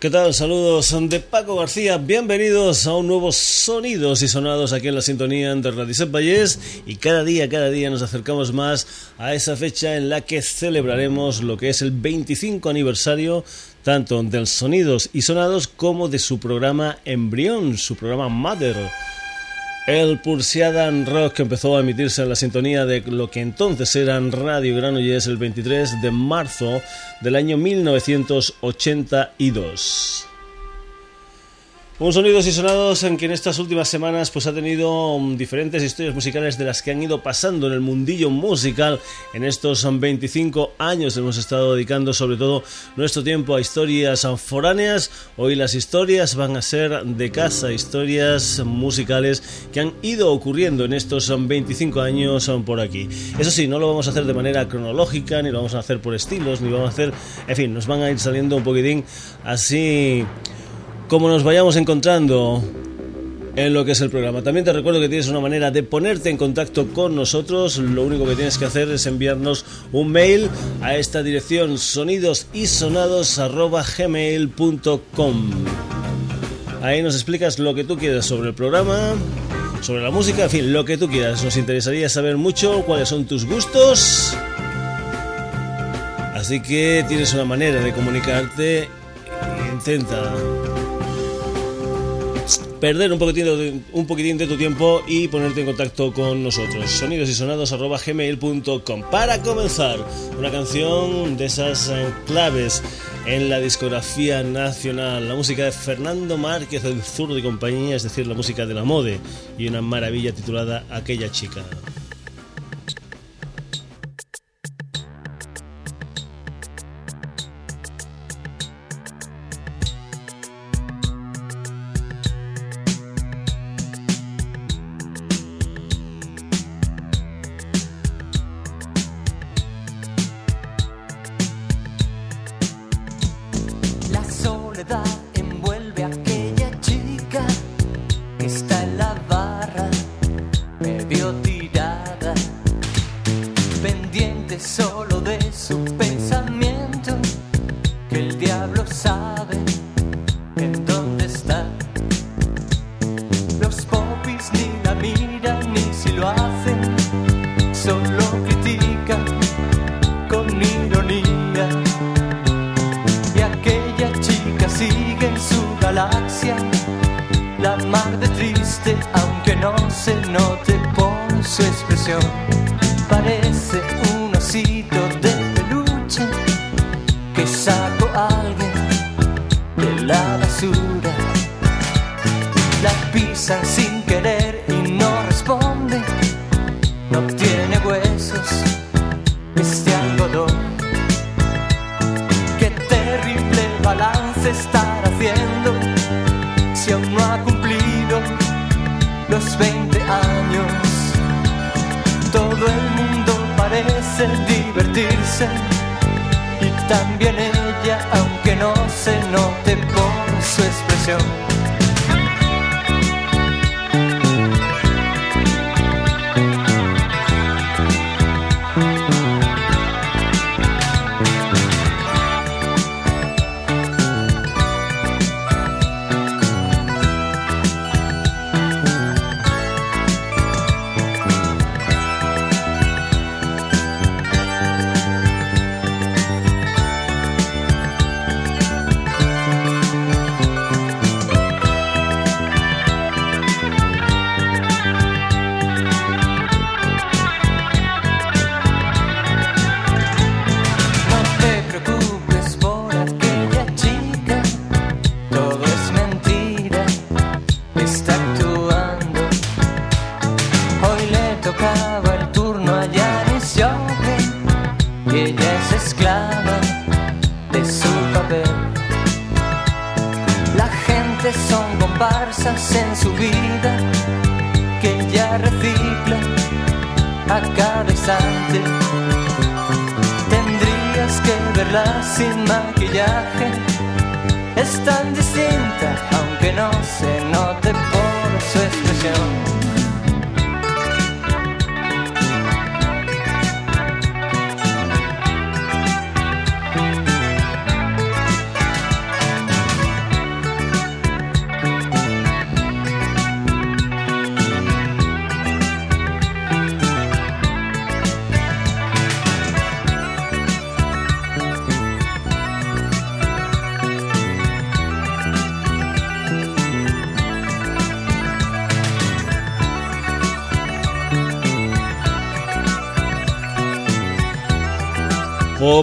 ¿Qué tal? Saludos de Paco García. Bienvenidos a un nuevo Sonidos y Sonados aquí en la sintonía de Radio Valles. Y cada día, cada día nos acercamos más a esa fecha en la que celebraremos lo que es el 25 aniversario tanto del Sonidos y Sonados como de su programa Embrión, su programa Mother. El Pursiadan Rock empezó a emitirse en la sintonía de lo que entonces eran Radio Granollers el 23 de marzo del año 1982. Un sonidos y sonados en que en estas últimas semanas pues ha tenido mm, diferentes historias musicales de las que han ido pasando en el mundillo musical en estos 25 años. Hemos estado dedicando sobre todo nuestro tiempo a historias foráneas. Hoy las historias van a ser de casa historias musicales que han ido ocurriendo en estos 25 años por aquí. Eso sí no lo vamos a hacer de manera cronológica ni lo vamos a hacer por estilos ni vamos a hacer en fin nos van a ir saliendo un poquitín así como nos vayamos encontrando en lo que es el programa. También te recuerdo que tienes una manera de ponerte en contacto con nosotros. Lo único que tienes que hacer es enviarnos un mail a esta dirección sonidosisonados.gmail.com Ahí nos explicas lo que tú quieras sobre el programa, sobre la música, en fin, lo que tú quieras. Nos interesaría saber mucho cuáles son tus gustos. Así que tienes una manera de comunicarte. Intenta perder un poquitín, de, un poquitín de tu tiempo y ponerte en contacto con nosotros. Sonidos y sonados gmail.com. Para comenzar, una canción de esas eh, claves en la discografía nacional, la música de Fernando Márquez, el zurdo y compañía, es decir, la música de la mode y una maravilla titulada Aquella chica.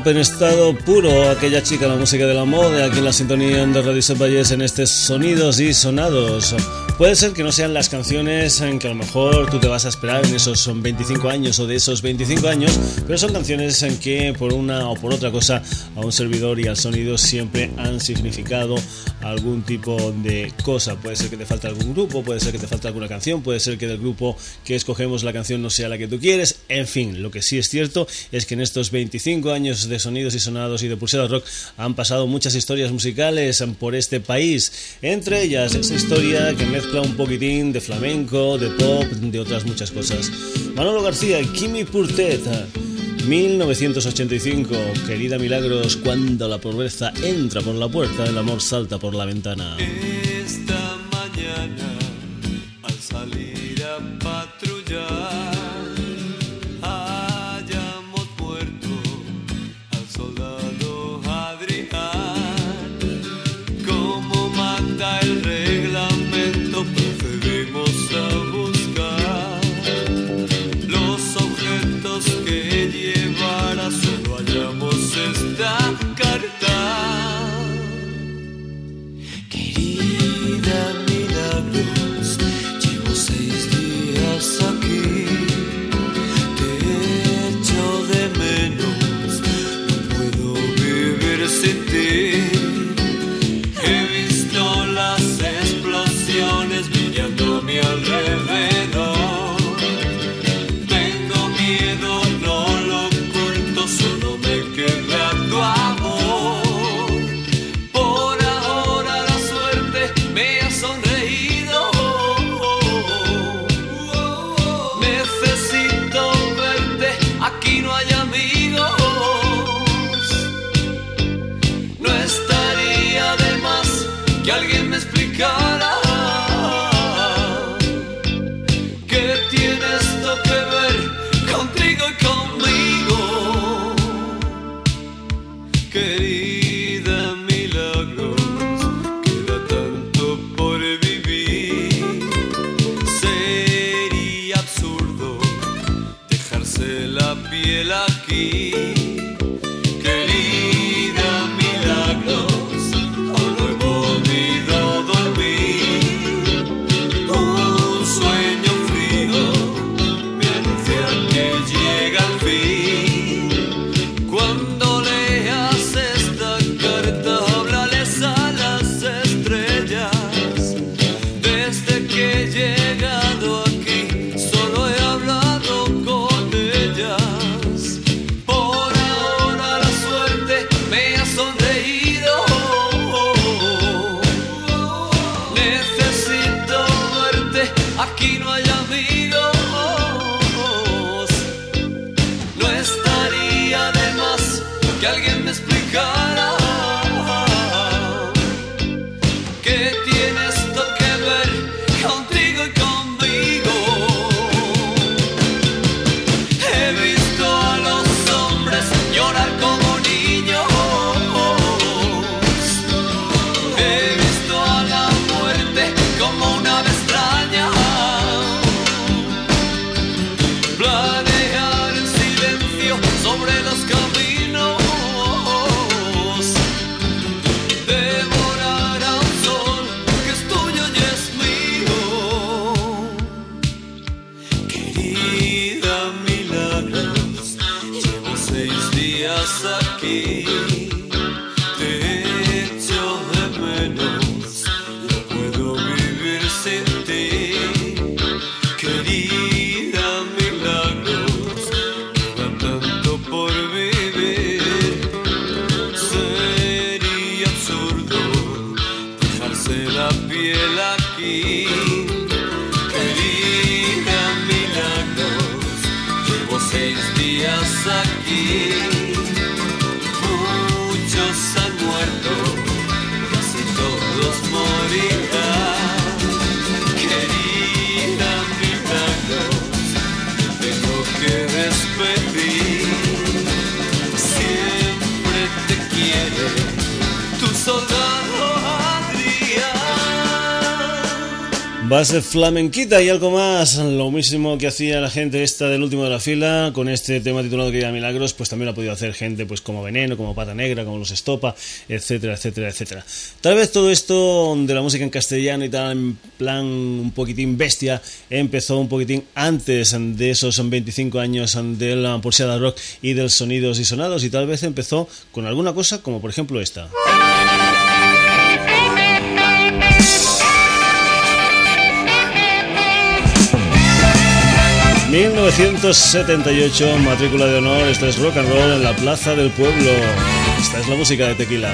Pop en estado puro, aquella chica, la música de la moda, aquí en la sintonía de Radio Valles en este Sonidos y Sonados. Puede ser que no sean las canciones en que a lo mejor tú te vas a esperar en esos 25 años o de esos 25 años, pero son canciones en que por una o por otra cosa a un servidor y al sonido siempre han significado algún tipo de cosa. Puede ser que te falte algún grupo, puede ser que te falte alguna canción, puede ser que del grupo que escogemos la canción no sea la que tú quieres. En fin, lo que sí es cierto es que en estos 25 años de sonidos y sonados y de pulsada rock han pasado muchas historias musicales por este país. Entre ellas esa historia que mezcla un poquitín de flamenco, de pop, de otras muchas cosas. Manolo García, Kimi Purteta. 1985, querida Milagros, cuando la pobreza entra por la puerta, el amor salta por la ventana. Esta mañana, al salir Base flamenquita y algo más, lo mismo que hacía la gente esta del último de la fila con este tema titulado que Milagros, pues también lo ha podido hacer gente pues como Veneno, como Pata Negra, como Los Estopa, etcétera, etcétera, etcétera. Tal vez todo esto de la música en castellano y tal, en plan un poquitín bestia, empezó un poquitín antes de esos 25 años de la Porseada Rock y del Sonidos y Sonados y tal vez empezó con alguna cosa como por ejemplo esta. 1978, matrícula de honor, esto es rock and roll en la Plaza del Pueblo. Esta es la música de Tequila.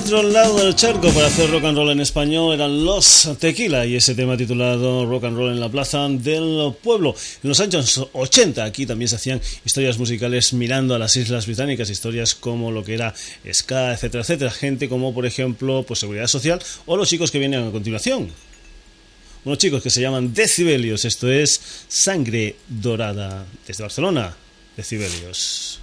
Otro lado del charco para hacer rock and roll en español eran los Tequila y ese tema titulado Rock and Roll en la Plaza del Pueblo. En los años 80 aquí también se hacían historias musicales mirando a las Islas Británicas, historias como lo que era ska, etcétera, etcétera. Gente como por ejemplo pues Seguridad Social o los chicos que vienen a continuación. Unos chicos que se llaman Decibelios, esto es Sangre Dorada desde Barcelona. Decibelios.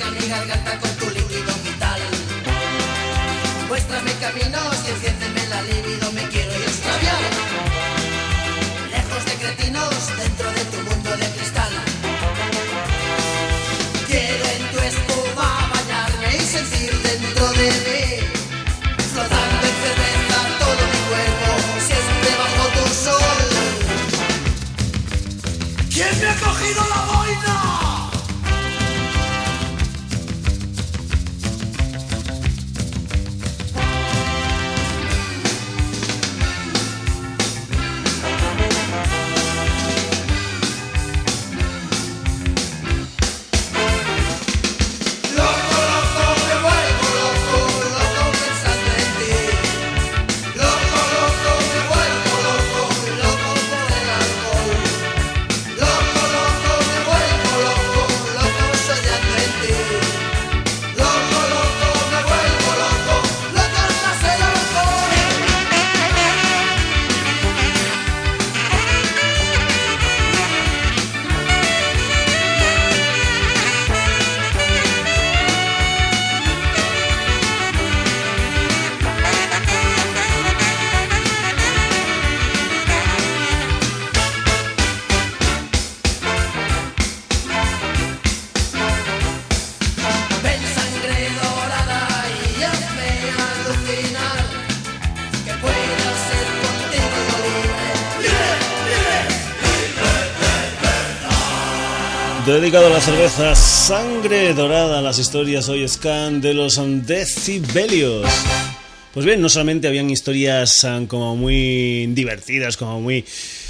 pega mi garganta dedicado a la cerveza Sangre Dorada, las historias hoy scan de los decibelios. Pues bien, no solamente habían historias ah, como muy divertidas, como muy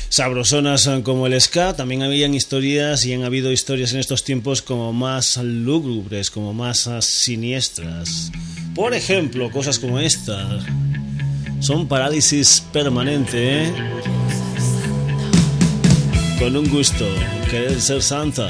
sabrosonas ah, como el ska, también habían historias y han habido historias en estos tiempos como más lúgubres, como más ah, siniestras. Por ejemplo, cosas como esta. Son parálisis permanente, ¿eh? Con un gusto, querer ser santa.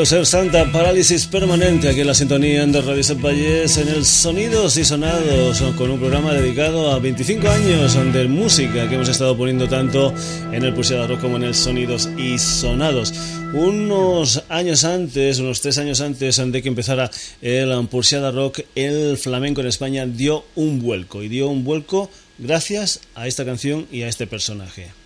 Quiero ser santa, parálisis permanente aquí en la sintonía de Radio Valles en el Sonidos y Sonados, con un programa dedicado a 25 años de música que hemos estado poniendo tanto en el Pulsada Rock como en el Sonidos y Sonados. Unos años antes, unos tres años antes de que empezara el Pulsada Rock, el flamenco en España dio un vuelco y dio un vuelco gracias a esta canción y a este personaje.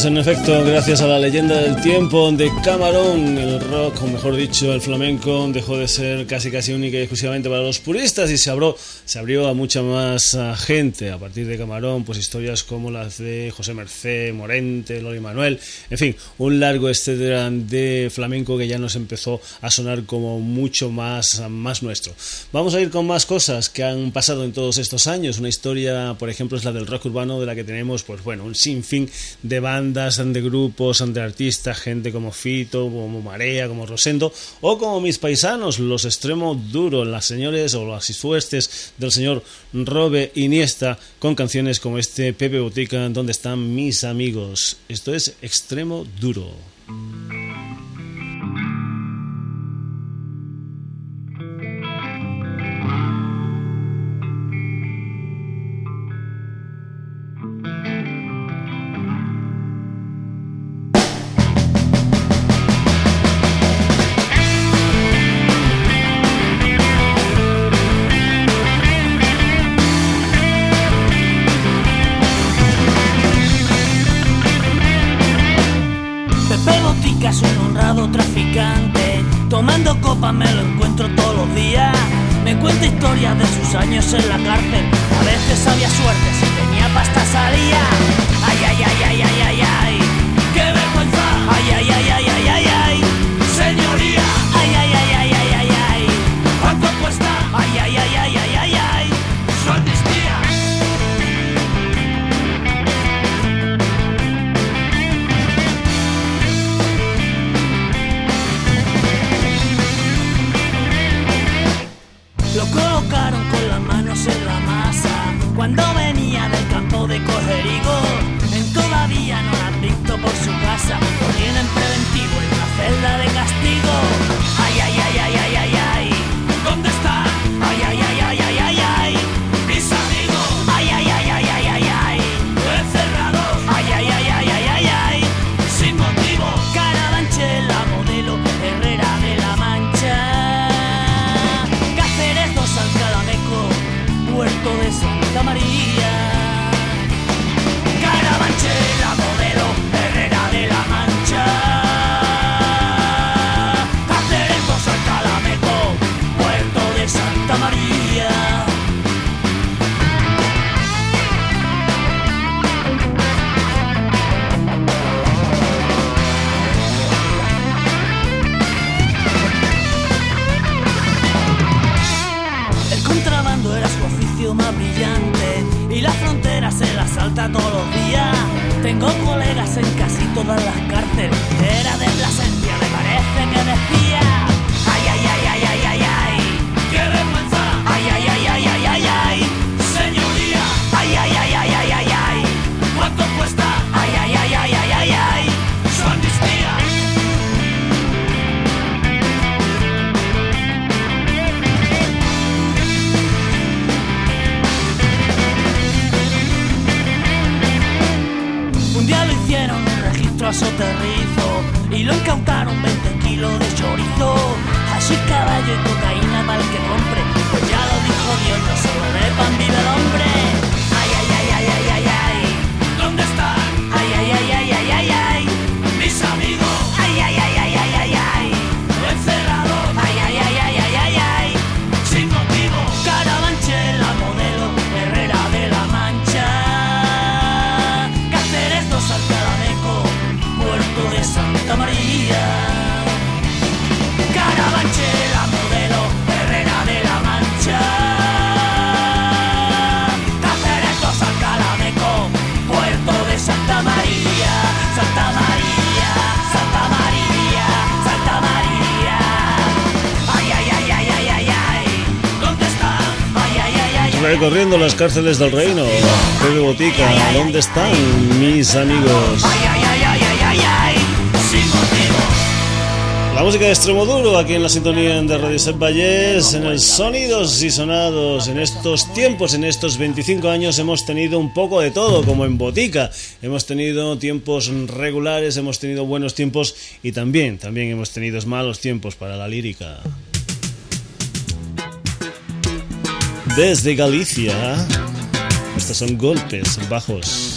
Pues en efecto, gracias a la leyenda del tiempo de Camarón, el rock, o mejor dicho, el flamenco, dejó de ser casi casi única y exclusivamente para los puristas y se abrió, se abrió a mucha más gente. A partir de Camarón, pues historias como las de José Mercé, Morente, Lori Manuel, en fin, un largo etcétera de flamenco que ya nos empezó a sonar como mucho más, más nuestro. Vamos a ir con más cosas que han pasado en todos estos años. Una historia, por ejemplo, es la del rock urbano, de la que tenemos, pues bueno, un sinfín de bandas de grupos, de artistas, gente como Fito, como Marea, como Rosendo, o como mis paisanos, los extremo duros, las señores o las fuertes del señor Robe Iniesta, con canciones como este Pepe Botica, donde están mis amigos. Esto es extremo duro. Eh, recorriendo las cárceles del reino. Pepe Botica, ¿dónde están mis amigos? La música de extremo duro aquí en la sintonía de Radio Set Vallés, en el Sonidos y Sonados. En estos tiempos, en estos 25 años, hemos tenido un poco de todo, como en Botica. Hemos tenido tiempos regulares, hemos tenido buenos tiempos y también, también hemos tenido malos tiempos para la lírica. desde Galicia. Estos son golpes bajos.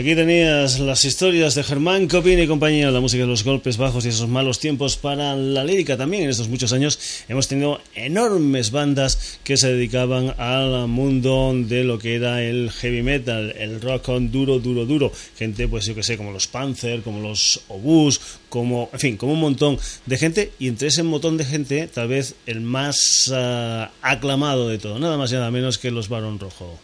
Aquí tenías las historias de Germán Copín y compañía, la música de los golpes bajos y esos malos tiempos para la lírica. También en estos muchos años hemos tenido enormes bandas que se dedicaban al mundo de lo que era el heavy metal, el rock on duro, duro, duro. Gente, pues yo que sé, como los Panzer, como los Obús, como, en fin, como un montón de gente. Y entre ese montón de gente, tal vez el más ah, aclamado de todo, nada más y nada menos que los Barón Rojo.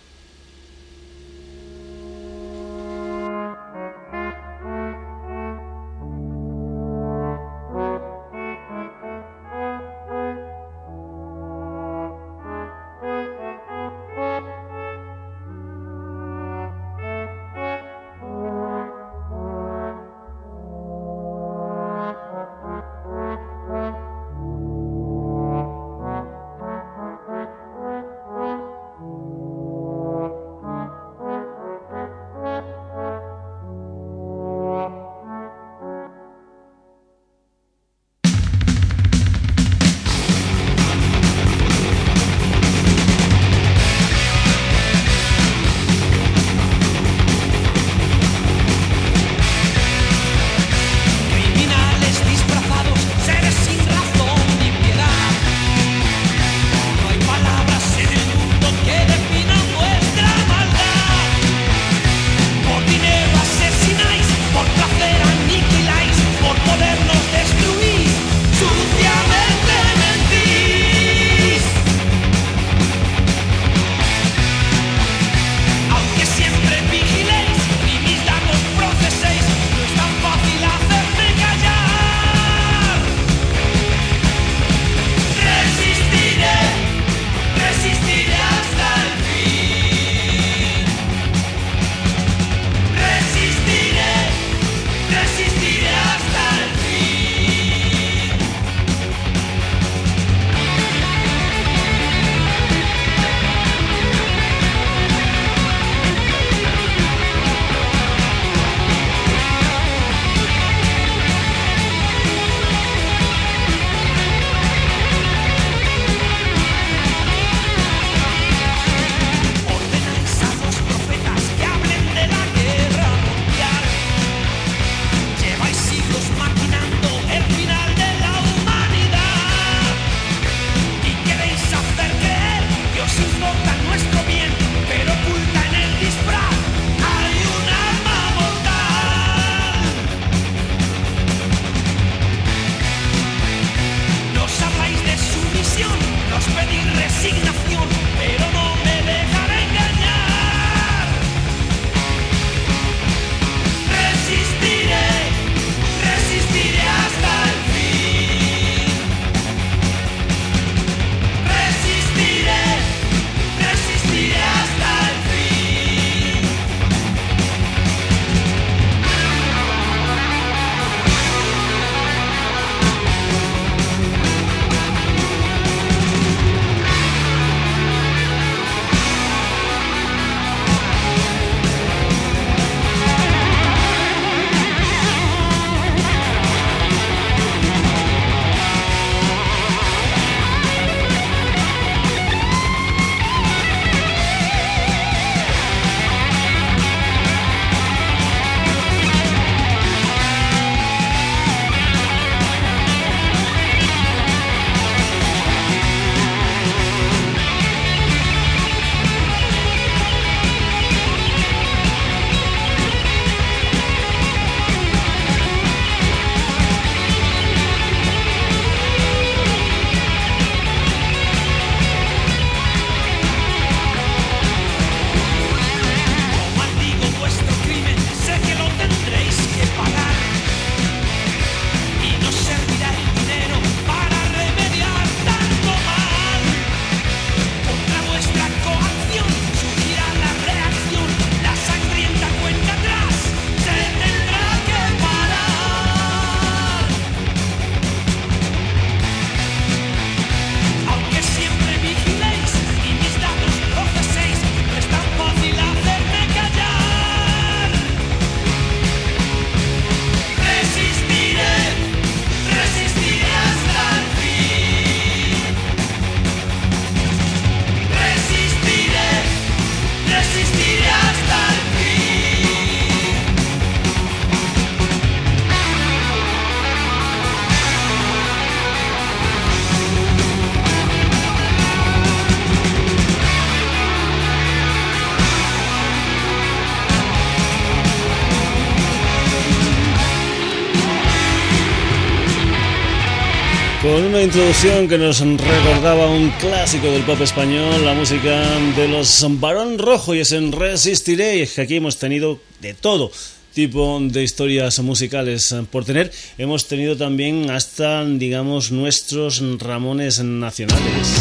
Con una introducción que nos recordaba un clásico del pop español, la música de los Barón Rojo y es en Resistiré, y aquí hemos tenido de todo tipo de historias musicales por tener. Hemos tenido también hasta, digamos, nuestros Ramones nacionales.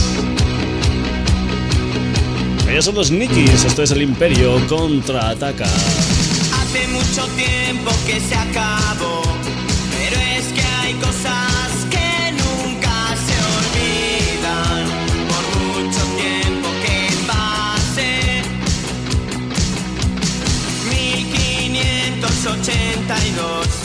Ellos son los Nikis, esto es el Imperio contraataca. Hace mucho tiempo que se acabó, pero es que hay cosas 1582,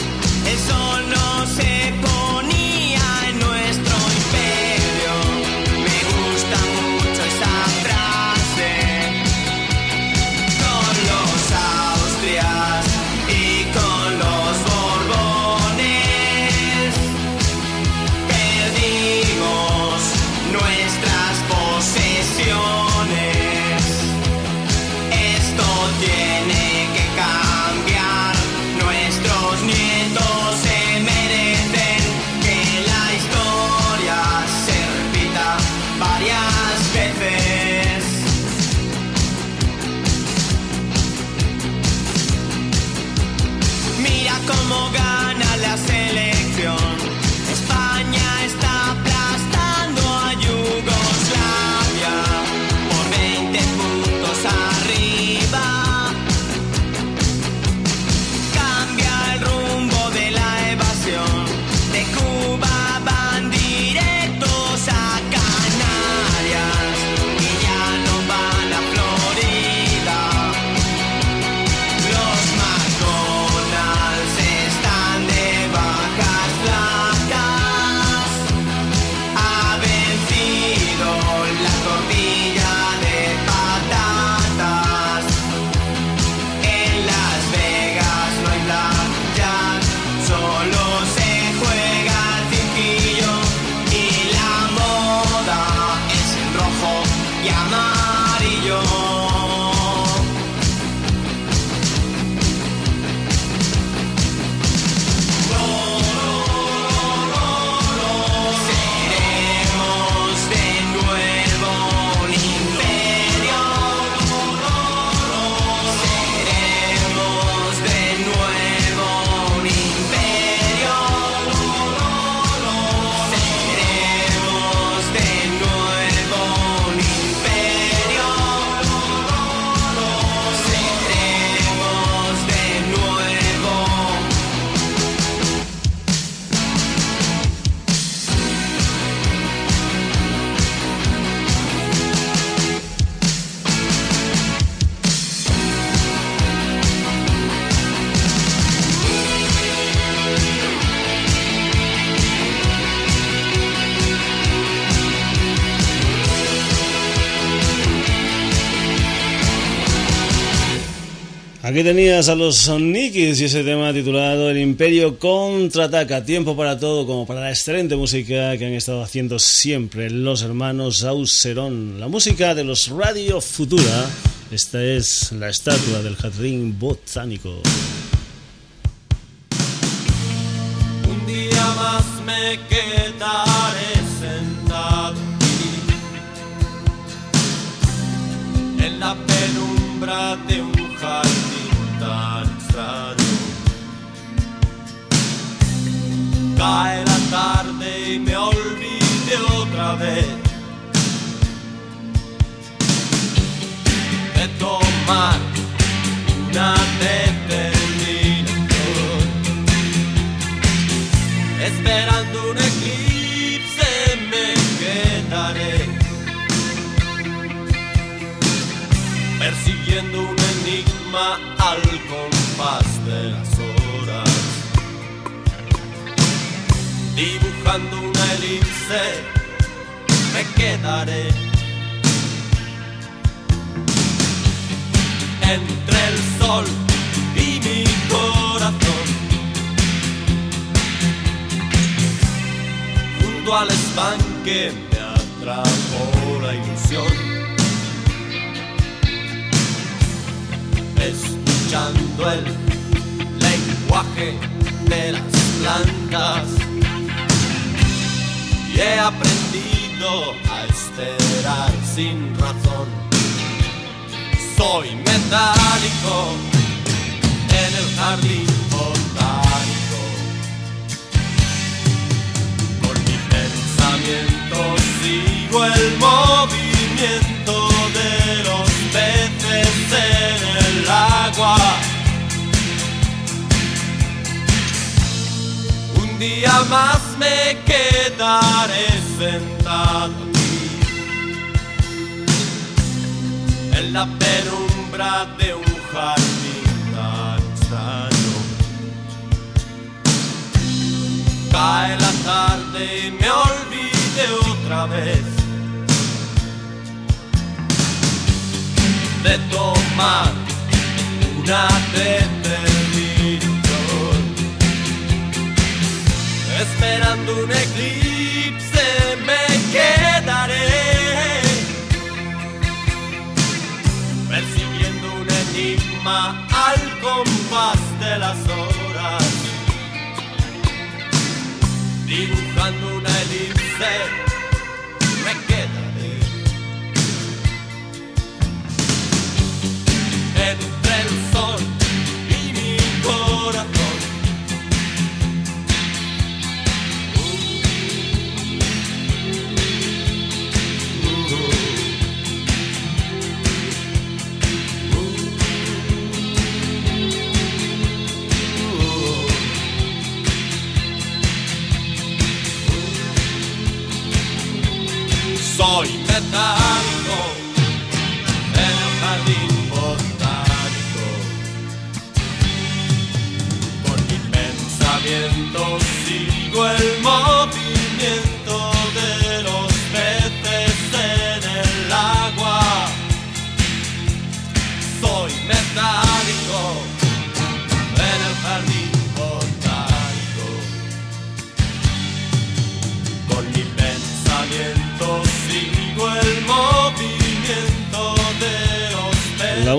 Aquí tenías a los Nikis y ese tema titulado El Imperio contraataca. Tiempo para todo, como para la excelente música que han estado haciendo siempre los hermanos Auserón. La música de los Radio Futura. Esta es la estatua del jardín botánico. Un día más me quedaré sentado en la penumbra de un Cae la tarde y me olvide otra vez. De tomar una determinación. Esperando un eclipse me quedaré. Persiguiendo un enigma al compás de las dibujando una elipse me quedaré entre el sol y mi corazón junto al estanque me atrapó la ilusión. Escuchando el lenguaje de las plantas he aprendido a esperar sin razón. Soy metálico en el jardín botánico. Por mi pensamiento sigo el movimiento de los peces en el agua. Un día más me quedaré sentado aquí en la penumbra de un jardín tan extraño. Cae la tarde y me olvide otra vez de tomar una determinación. Esperando un eclipse me quedaré Percibiendo un enigma al compás de las horas Dibujando una elipse me quedaré. Entre el sol y mi corazón Soy metálico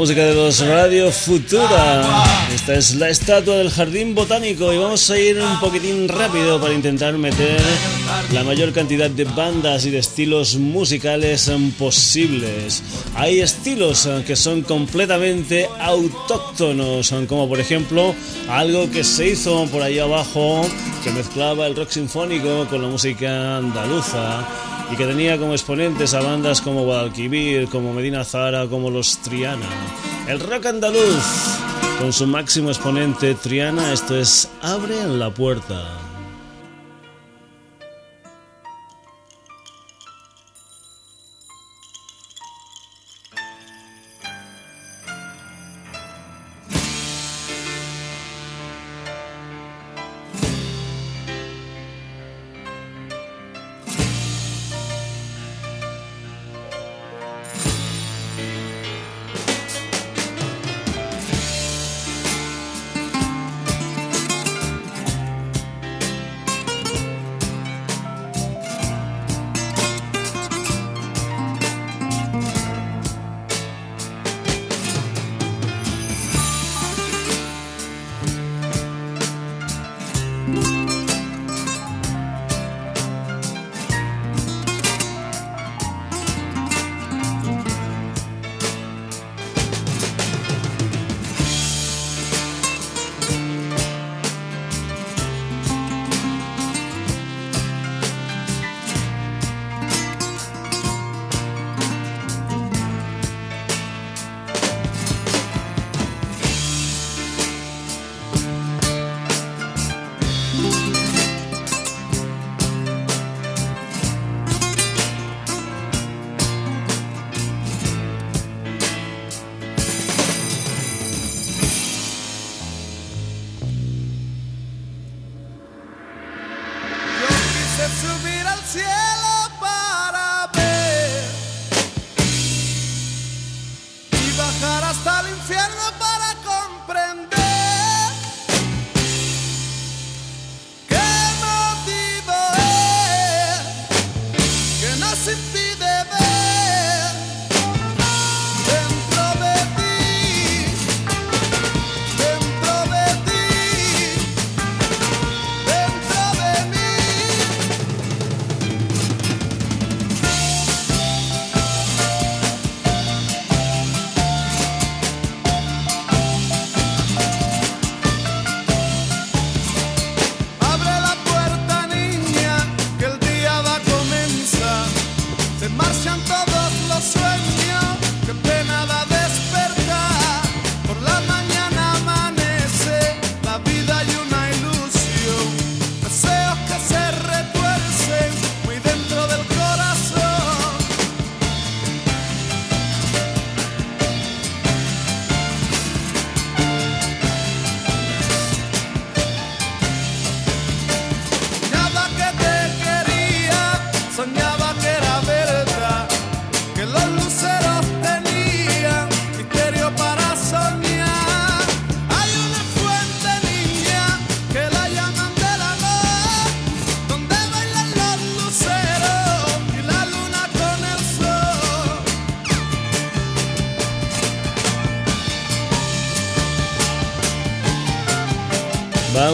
música de los Radio Futura. Esta es la estatua del Jardín Botánico y vamos a ir un poquitín rápido para intentar meter la mayor cantidad de bandas y de estilos musicales posibles. Hay estilos que son completamente autóctonos, como por ejemplo algo que se hizo por ahí abajo que mezclaba el rock sinfónico con la música andaluza y que tenía como exponentes a bandas como Guadalquivir, como Medina Zara, como los Triana. El rock andaluz, con su máximo exponente Triana, esto es Abre la puerta.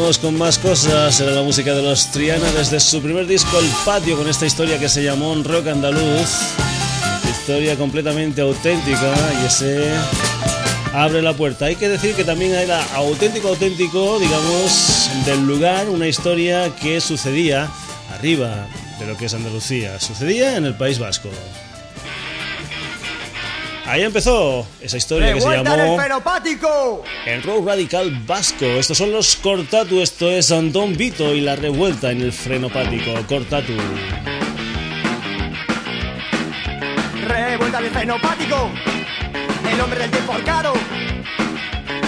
Vamos con más cosas. Era la música de los Triana desde su primer disco, El Patio, con esta historia que se llamó Rock Andaluz. Historia completamente auténtica y ese abre la puerta. Hay que decir que también era auténtico, auténtico, digamos, del lugar, una historia que sucedía arriba de lo que es Andalucía. Sucedía en el País Vasco. Ahí empezó esa historia que se llamó el rock radical vasco. Estos son los Cortatu, esto es Andón Vito y la revuelta en el frenopático. Cortatu. Revuelta en el frenopático. El hombre del tiempo arcado.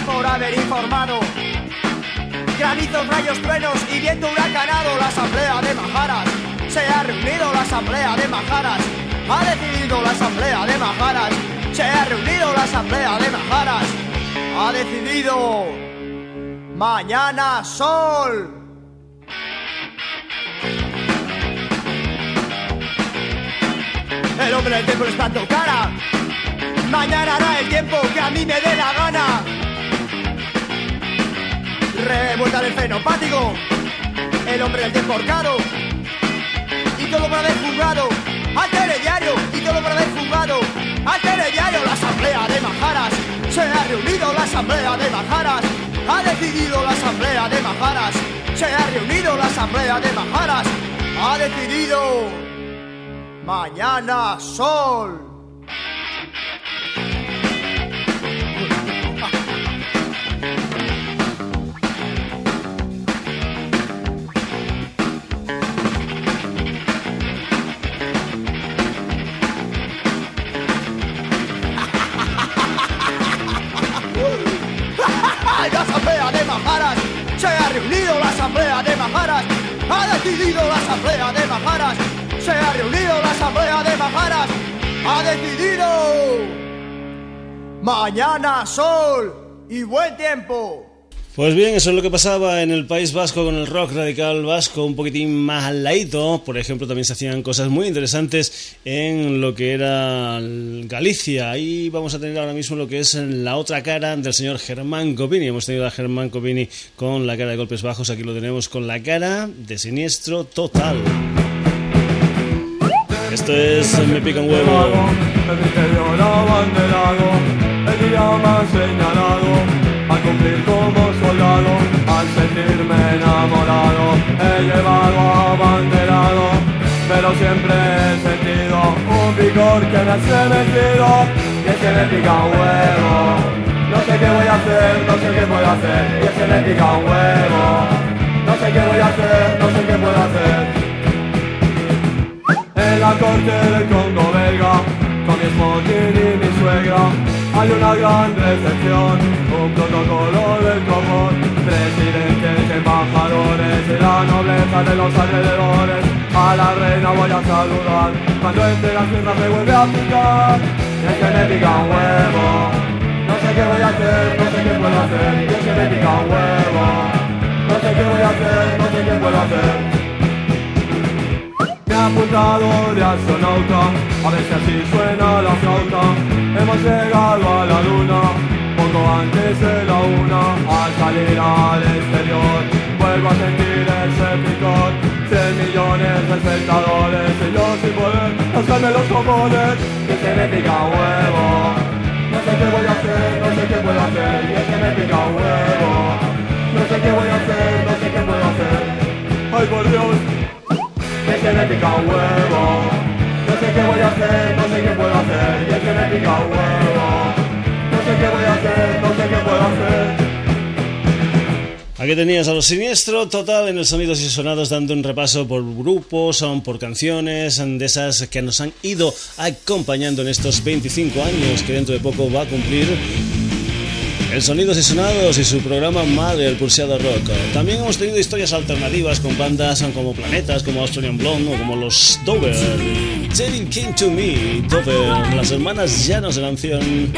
Por haber informado. Granizos, rayos, truenos y viento huracanado. La asamblea de Majaras. Se ha reunido la asamblea de Majaras. Ha decidido la asamblea de Majaras se ha reunido la asamblea de Majaras. Ha decidido mañana sol. El hombre del tiempo está en cara. Mañana hará el tiempo que a mí me dé la gana. Revuelta del fenopático. El hombre del tiempo horcado. Y todo para haber jugado. Al telediario. Y todo para jugado al telediario la asamblea de Majaras. Se ha reunido la asamblea de Majaras. Ha decidido la asamblea de Majaras. Se ha reunido la asamblea de Majaras. Ha decidido mañana sol. Asamblea de Majaras, ha decidido la asamblea de Majaras, se ha reunido la asamblea de Majaras, ha decidido. Mañana sol y buen tiempo. Pues bien, eso es lo que pasaba en el País Vasco con el rock radical vasco, un poquitín más al. Por ejemplo, también se hacían cosas muy interesantes en lo que era Galicia. Ahí vamos a tener ahora mismo lo que es la otra cara del señor Germán Copini. Hemos tenido a Germán Copini con la cara de golpes bajos, aquí lo tenemos con la cara de siniestro total. Esto es Me pica un huevo. A cumplir como soldado, al sentirme enamorado, he llevado abanderado, pero siempre he sentido un picor que me ha metido y es me pica un huevo. No sé qué voy a hacer, no sé qué puedo hacer, y es me pica un huevo. No sé qué voy a hacer, no sé qué puedo hacer. En la corte del Congo belga, con mi smoking y mi suegra, hay una gran recepción, un protocolo del común, presidentes, embajadores y la nobleza de los alrededores. A la reina voy a saludar, cuando entre las tierras me vuelve a picar, es que me pica un huevo. No sé qué voy a hacer, no sé qué puedo hacer, es que me pica un huevo. No sé qué voy a hacer, no sé qué puedo hacer apuntado de astronauta, a ver si así suena la flauta. Hemos llegado a la luna, poco antes de la una, al salir al exterior, vuelvo a sentir ese picor. Cien millones de espectadores y yo sin poder rascarme los cojones, que se me pica huevo. No sé qué voy a hacer, no sé qué puedo hacer, y es que me pica huevo. No sé qué voy a hacer, no sé qué puedo hacer. Ay por Dios Aquí tenías a los siniestro total en el Sonidos y Sonados dando un repaso por grupos, por canciones, de esas que nos han ido acompañando en estos 25 años que dentro de poco va a cumplir el Sonidos y Sonados y su programa Madre, el Pulseado Rock. También hemos tenido historias alternativas con bandas como Planetas, como Australian Blonde o como los Dover. Telling Came to Me, Dover, las hermanas llanos de la canción.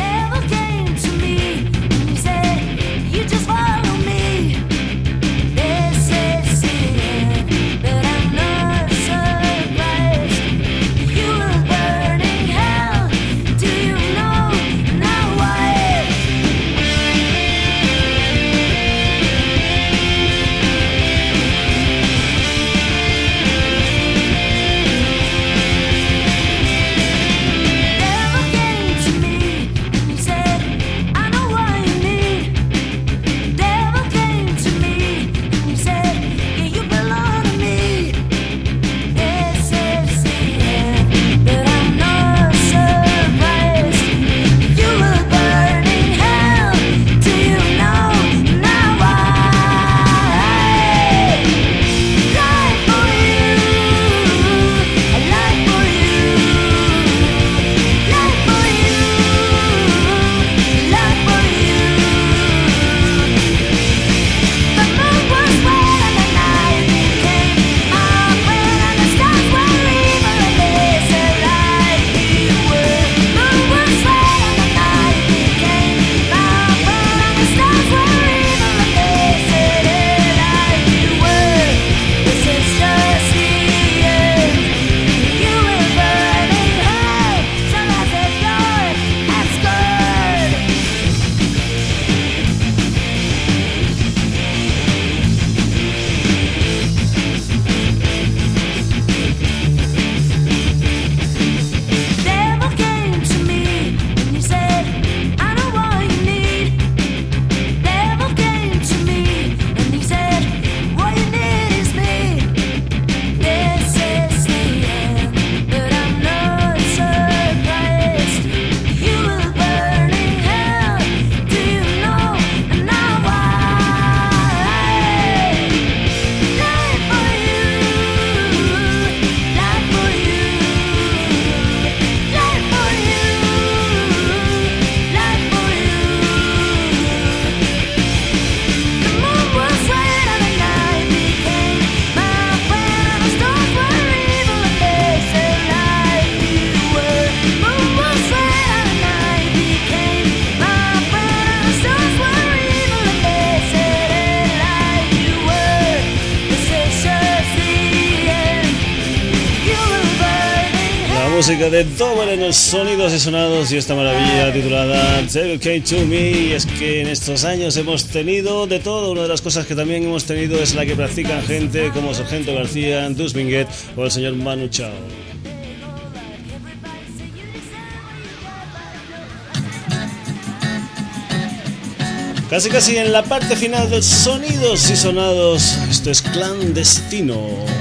De Dover en los sonidos y sonados y esta maravilla titulada Devil Came to Me. Es que en estos años hemos tenido de todo. Una de las cosas que también hemos tenido es la que practican gente como Sargento García, Dus Minguet o el señor Manu Chao. Casi casi en la parte final de sonidos y sonados. Esto es clandestino.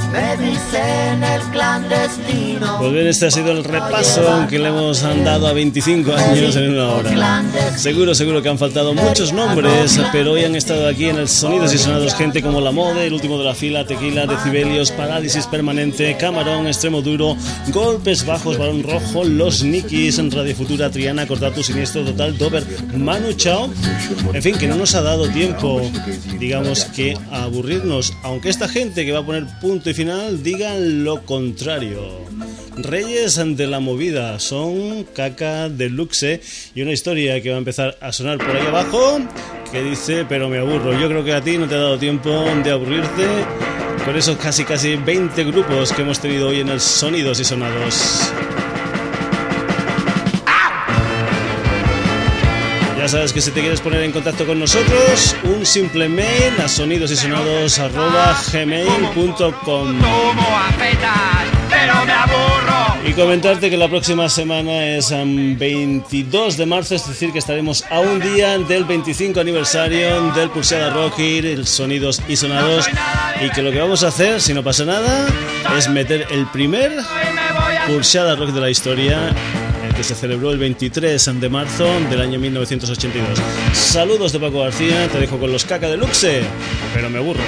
Me dicen el clandestino. Pues bien, este ha sido el repaso que le hemos dado a 25 años en una hora. Seguro, seguro que han faltado muchos nombres, pero hoy han estado aquí en el Sonidos y Sonados gente como La Mode, El Último de la Fila, Tequila, Decibelios, Parálisis Permanente, Camarón, Extremo Duro, Golpes Bajos, Balón Rojo, Los Nikis, Radio Futura, Triana, Cortatu, Siniestro Total, Dover, Manu Chao. En fin, que no nos ha dado tiempo, digamos que a aburrirnos, aunque esta gente que va a poner punto y final digan lo contrario. Reyes ante la movida son caca deluxe y una historia que va a empezar a sonar por ahí abajo que dice pero me aburro. Yo creo que a ti no te ha dado tiempo de aburrirte con esos casi casi 20 grupos que hemos tenido hoy en el Sonidos y Sonados. Sabes que si te quieres poner en contacto con nosotros, un simple mail a Como afetas, pero me aburro. Y comentarte que la próxima semana es um, 22 de marzo, es decir, que estaremos a un día del 25 aniversario del Pulsada Rock el Sonidos y Sonados. Y que lo que vamos a hacer, si no pasa nada, es meter el primer Pulsada Rock de la historia se celebró el 23 de marzo del año 1982. Saludos de Paco García, te dejo con los caca de Luxe, pero me aburro.